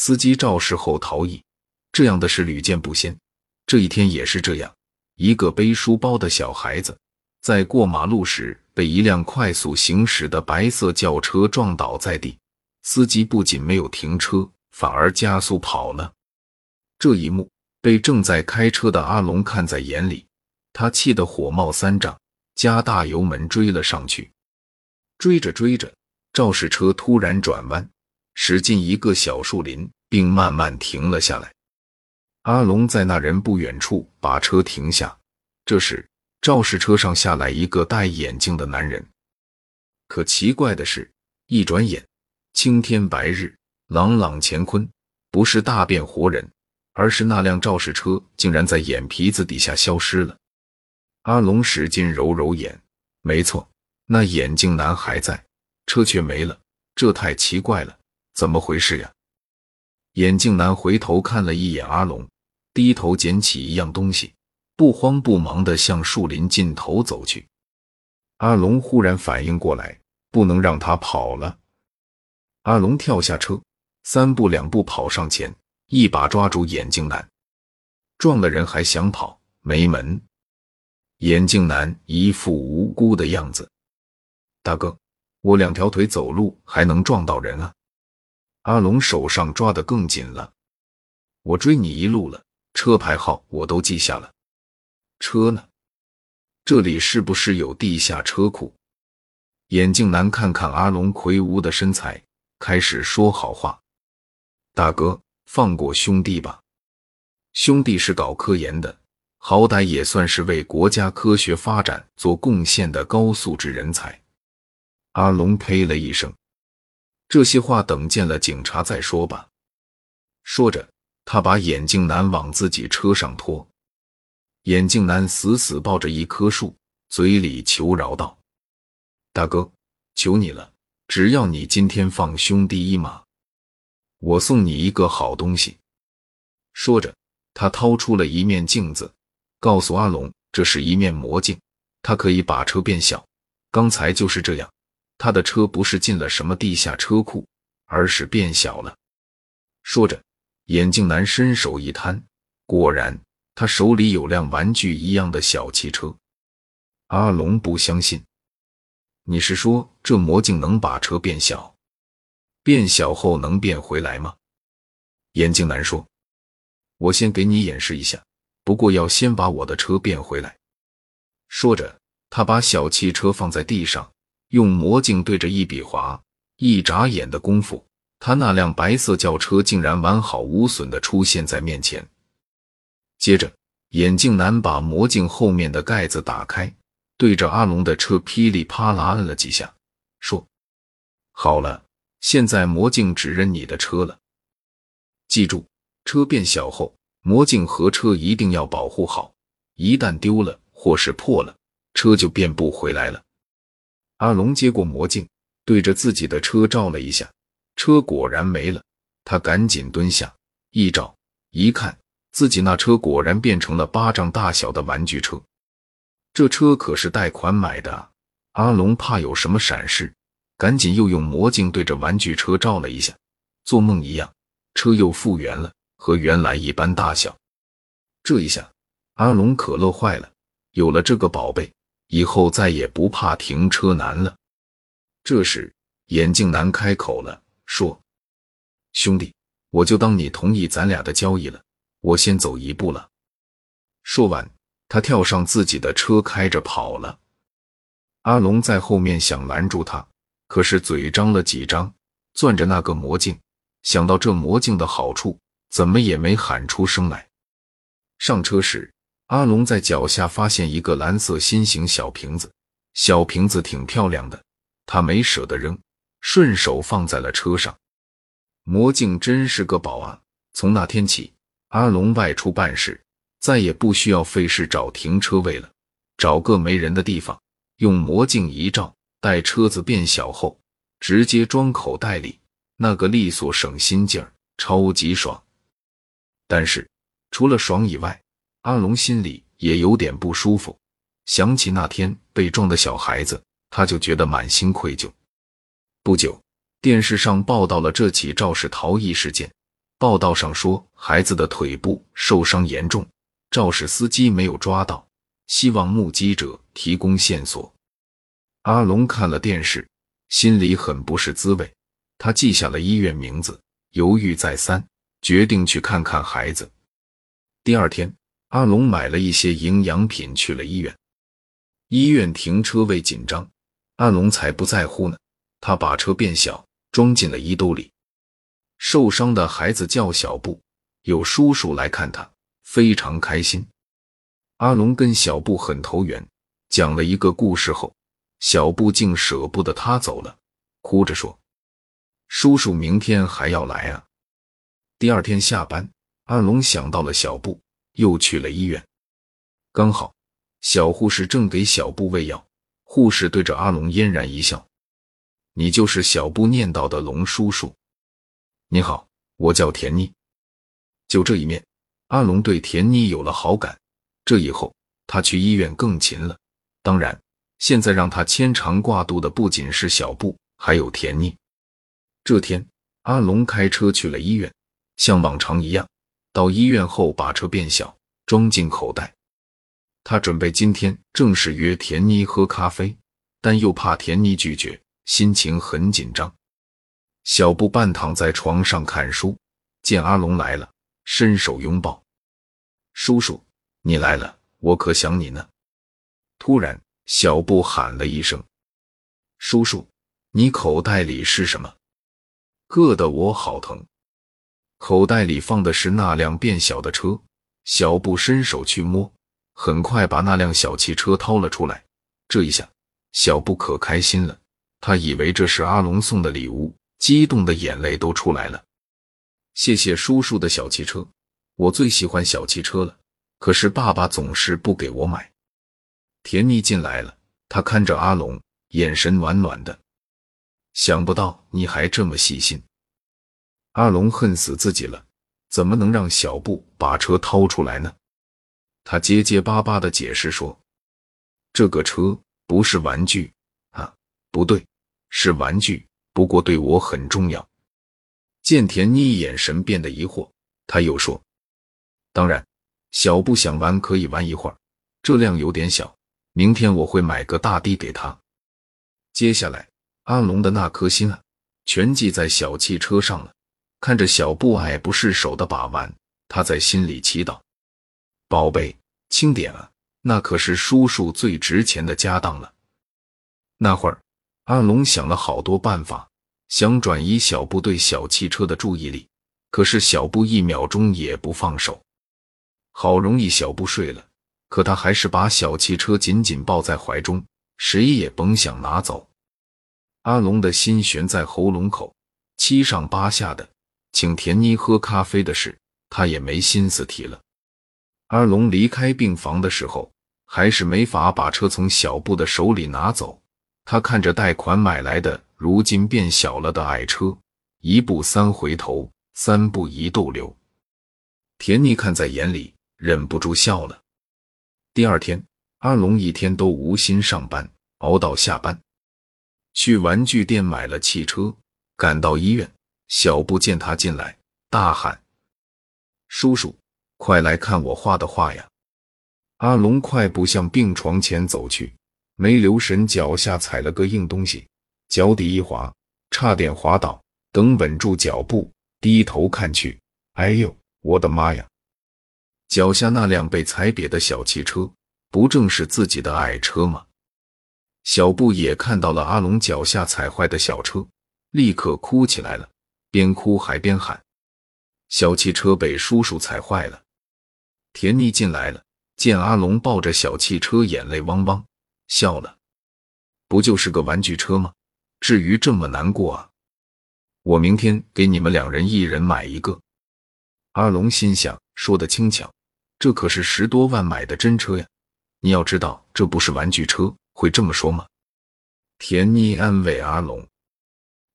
司机肇事后逃逸，这样的事屡见不鲜。这一天也是这样，一个背书包的小孩子在过马路时被一辆快速行驶的白色轿车撞倒在地，司机不仅没有停车，反而加速跑了。这一幕被正在开车的阿龙看在眼里，他气得火冒三丈，加大油门追了上去。追着追着，肇事车突然转弯。驶进一个小树林，并慢慢停了下来。阿龙在那人不远处把车停下。这时，肇事车上下来一个戴眼镜的男人。可奇怪的是，一转眼，青天白日，朗朗乾坤，不是大变活人，而是那辆肇事车竟然在眼皮子底下消失了。阿龙使劲揉揉眼，没错，那眼镜男还在，车却没了。这太奇怪了。怎么回事呀？眼镜男回头看了一眼阿龙，低头捡起一样东西，不慌不忙地向树林尽头走去。阿龙忽然反应过来，不能让他跑了。阿龙跳下车，三步两步跑上前，一把抓住眼镜男。撞了人还想跑？没门！眼镜男一副无辜的样子。大哥，我两条腿走路还能撞到人啊？阿龙手上抓得更紧了，我追你一路了，车牌号我都记下了。车呢？这里是不是有地下车库？眼镜男看看阿龙魁梧的身材，开始说好话：“大哥，放过兄弟吧，兄弟是搞科研的，好歹也算是为国家科学发展做贡献的高素质人才。”阿龙呸了一声。这些话等见了警察再说吧。说着，他把眼镜男往自己车上拖。眼镜男死死抱着一棵树，嘴里求饶道：“大哥，求你了，只要你今天放兄弟一马，我送你一个好东西。”说着，他掏出了一面镜子，告诉阿龙：“这是一面魔镜，它可以把车变小。刚才就是这样。”他的车不是进了什么地下车库，而是变小了。说着，眼镜男伸手一摊，果然，他手里有辆玩具一样的小汽车。阿龙不相信：“你是说这魔镜能把车变小？变小后能变回来吗？”眼镜男说：“我先给你演示一下，不过要先把我的车变回来。”说着，他把小汽车放在地上。用魔镜对着一笔划，一眨眼的功夫，他那辆白色轿车竟然完好无损的出现在面前。接着，眼镜男把魔镜后面的盖子打开，对着阿龙的车噼里啪啦摁了几下，说：“好了，现在魔镜只认你的车了。记住，车变小后，魔镜和车一定要保护好，一旦丢了或是破了，车就变不回来了。”阿龙接过魔镜，对着自己的车照了一下，车果然没了。他赶紧蹲下一照，一看，自己那车果然变成了巴掌大小的玩具车。这车可是贷款买的。阿龙怕有什么闪失，赶紧又用魔镜对着玩具车照了一下，做梦一样，车又复原了，和原来一般大小。这一下，阿龙可乐坏了，有了这个宝贝。以后再也不怕停车难了。这时，眼镜男开口了，说：“兄弟，我就当你同意咱俩的交易了，我先走一步了。”说完，他跳上自己的车，开着跑了。阿龙在后面想拦住他，可是嘴张了几张，攥着那个魔镜，想到这魔镜的好处，怎么也没喊出声来。上车时。阿龙在脚下发现一个蓝色心形小瓶子，小瓶子挺漂亮的，他没舍得扔，顺手放在了车上。魔镜真是个宝啊！从那天起，阿龙外出办事再也不需要费事找停车位了，找个没人的地方，用魔镜一照，待车子变小后，直接装口袋里，那个利索省心劲儿，超级爽。但是除了爽以外，阿龙心里也有点不舒服，想起那天被撞的小孩子，他就觉得满心愧疚。不久，电视上报道了这起肇事逃逸事件，报道上说孩子的腿部受伤严重，肇事司机没有抓到，希望目击者提供线索。阿龙看了电视，心里很不是滋味。他记下了医院名字，犹豫再三，决定去看看孩子。第二天，阿龙买了一些营养品去了医院。医院停车位紧张，阿龙才不在乎呢。他把车变小，装进了衣兜里。受伤的孩子叫小布，有叔叔来看他，非常开心。阿龙跟小布很投缘，讲了一个故事后，小布竟舍不得他走了，哭着说：“叔叔明天还要来啊。”第二天下班，阿龙想到了小布，又去了医院。刚好。小护士正给小布喂药，护士对着阿龙嫣然一笑：“你就是小布念叨的龙叔叔。”“你好，我叫田妮。”就这一面，阿龙对田妮有了好感。这以后，他去医院更勤了。当然，现在让他牵肠挂肚的不仅是小布，还有田妮。这天，阿龙开车去了医院，像往常一样，到医院后把车变小，装进口袋。他准备今天正式约田妮喝咖啡，但又怕田妮拒绝，心情很紧张。小布半躺在床上看书，见阿龙来了，伸手拥抱：“叔叔，你来了，我可想你呢。”突然，小布喊了一声：“叔叔，你口袋里是什么？”硌得我好疼。口袋里放的是那辆变小的车。小布伸手去摸。很快把那辆小汽车掏了出来，这一下小布可开心了，他以为这是阿龙送的礼物，激动的眼泪都出来了。谢谢叔叔的小汽车，我最喜欢小汽车了，可是爸爸总是不给我买。甜蜜进来了，他看着阿龙，眼神暖暖的。想不到你还这么细心。阿龙恨死自己了，怎么能让小布把车掏出来呢？他结结巴巴的解释说：“这个车不是玩具啊，不对，是玩具，不过对我很重要。”见田妮眼神变得疑惑，他又说：“当然，小布想玩可以玩一会儿，这辆有点小，明天我会买个大的给他。”接下来，阿龙的那颗心啊，全系在小汽车上了。看着小布爱不释手的把玩，他在心里祈祷。宝贝，轻点啊！那可是叔叔最值钱的家当了。那会儿，阿龙想了好多办法，想转移小布对小汽车的注意力，可是小布一秒钟也不放手。好容易小布睡了，可他还是把小汽车紧紧抱在怀中，谁也甭想拿走。阿龙的心悬在喉咙口，七上八下的，请田妮喝咖啡的事，他也没心思提了。阿龙离开病房的时候，还是没法把车从小布的手里拿走。他看着贷款买来的、如今变小了的矮车，一步三回头，三步一逗留。田妮看在眼里，忍不住笑了。第二天，阿龙一天都无心上班，熬到下班，去玩具店买了汽车，赶到医院。小布见他进来，大喊：“叔叔！”快来看我画的画呀！阿龙快步向病床前走去，没留神脚下踩了个硬东西，脚底一滑，差点滑倒。等稳住脚步，低头看去，哎呦，我的妈呀！脚下那辆被踩瘪的小汽车，不正是自己的爱车吗？小布也看到了阿龙脚下踩坏的小车，立刻哭起来了，边哭还边喊：“小汽车被叔叔踩坏了！”田妮进来了，见阿龙抱着小汽车，眼泪汪汪，笑了。不就是个玩具车吗？至于这么难过啊？我明天给你们两人一人买一个。阿龙心想，说的轻巧，这可是十多万买的真车呀！你要知道，这不是玩具车，会这么说吗？田妮安慰阿龙：“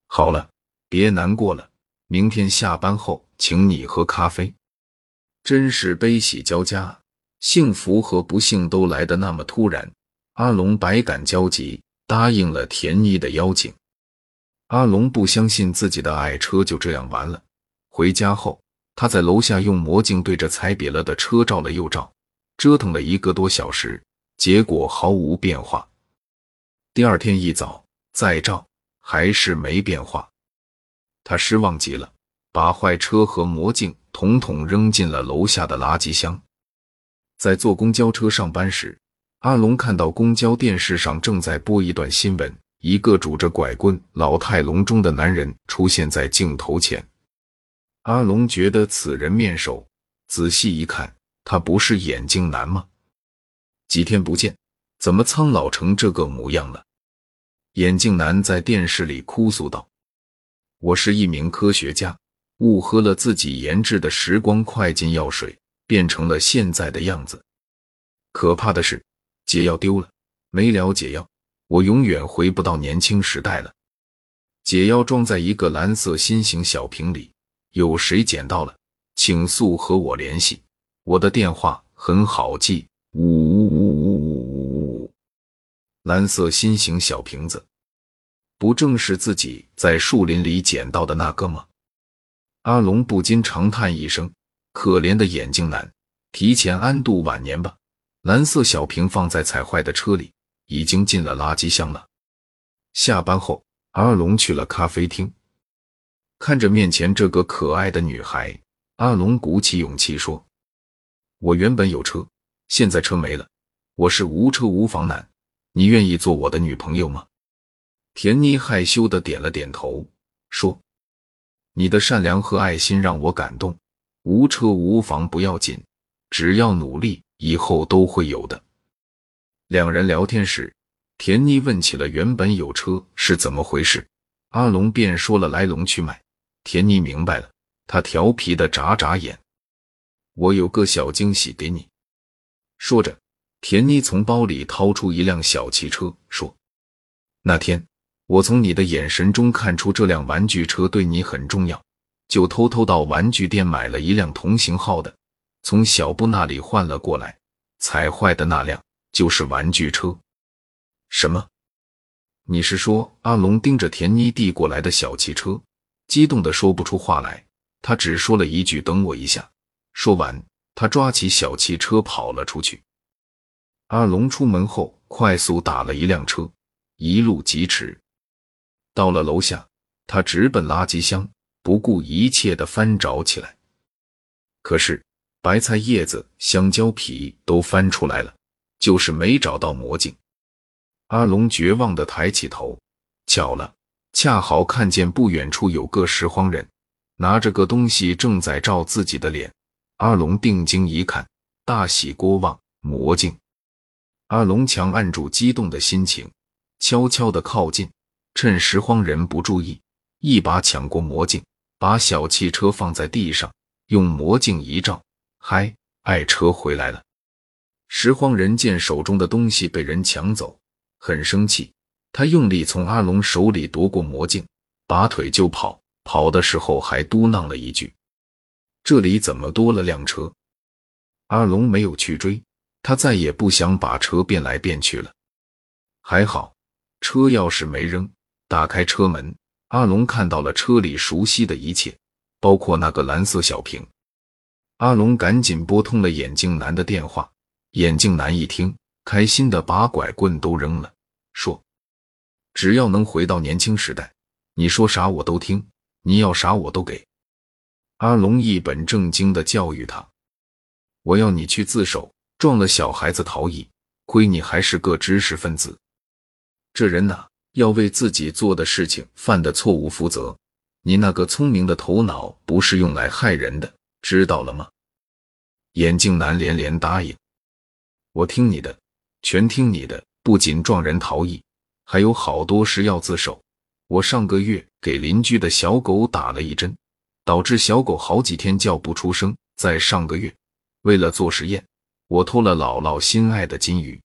好了，别难过了，明天下班后请你喝咖啡。”真是悲喜交加，幸福和不幸都来得那么突然。阿龙百感交集，答应了田妮的邀请。阿龙不相信自己的爱车就这样完了。回家后，他在楼下用魔镜对着踩瘪了的车照了又照，折腾了一个多小时，结果毫无变化。第二天一早再照，还是没变化。他失望极了，把坏车和魔镜统统扔进了楼下的垃圾箱。在坐公交车上班时，阿龙看到公交电视上正在播一段新闻，一个拄着拐棍、老态龙钟的男人出现在镜头前。阿龙觉得此人面熟，仔细一看，他不是眼镜男吗？几天不见，怎么苍老成这个模样了？眼镜男在电视里哭诉道：“我是一名科学家，误喝了自己研制的时光快进药水，变成了现在的样子。可怕的是，解药丢了，没了解药，我永远回不到年轻时代了。解药装在一个蓝色心形小瓶里。”有谁捡到了，请速和我联系。我的电话很好记，五五五五五五五。蓝色心形小瓶子，不正是自己在树林里捡到的那个吗？阿龙不禁长叹一声：“可怜的眼镜男，提前安度晚年吧。”蓝色小瓶放在踩坏的车里，已经进了垃圾箱了。下班后，阿龙去了咖啡厅。看着面前这个可爱的女孩，阿龙鼓起勇气说：“我原本有车，现在车没了，我是无车无房男，你愿意做我的女朋友吗？”田妮害羞的点了点头，说：“你的善良和爱心让我感动，无车无房不要紧，只要努力，以后都会有的。”两人聊天时，田妮问起了原本有车是怎么回事，阿龙便说了来龙去脉。田妮明白了，她调皮的眨眨眼。我有个小惊喜给你。说着，田妮从包里掏出一辆小汽车，说：“那天我从你的眼神中看出这辆玩具车对你很重要，就偷偷到玩具店买了一辆同型号的，从小布那里换了过来。踩坏的那辆就是玩具车。”什么？你是说？阿龙盯着田妮递过来的小汽车。激动的说不出话来，他只说了一句：“等我一下。”说完，他抓起小汽车跑了出去。阿龙出门后快速打了一辆车，一路疾驰。到了楼下，他直奔垃圾箱，不顾一切的翻找起来。可是白菜叶子、香蕉皮都翻出来了，就是没找到魔镜。阿龙绝望的抬起头，巧了。恰好看见不远处有个拾荒人，拿着个东西正在照自己的脸。阿龙定睛一看，大喜过望，魔镜。阿龙强按住激动的心情，悄悄地靠近，趁拾荒人不注意，一把抢过魔镜，把小汽车放在地上，用魔镜一照，嗨，爱车回来了。拾荒人见手中的东西被人抢走，很生气。他用力从阿龙手里夺过魔镜，拔腿就跑。跑的时候还嘟囔了一句：“这里怎么多了辆车？”阿龙没有去追，他再也不想把车变来变去了。还好，车钥匙没扔。打开车门，阿龙看到了车里熟悉的一切，包括那个蓝色小瓶。阿龙赶紧拨通了眼镜男的电话。眼镜男一听，开心的把拐棍都扔了，说。只要能回到年轻时代，你说啥我都听，你要啥我都给。阿龙一本正经的教育他：“我要你去自首，撞了小孩子逃逸，亏你还是个知识分子。这人呐，要为自己做的事情、犯的错误负责。你那个聪明的头脑不是用来害人的，知道了吗？”眼镜男连连答应：“我听你的，全听你的。不仅撞人逃逸。”还有好多事要自首。我上个月给邻居的小狗打了一针，导致小狗好几天叫不出声。在上个月，为了做实验，我偷了姥姥心爱的金鱼，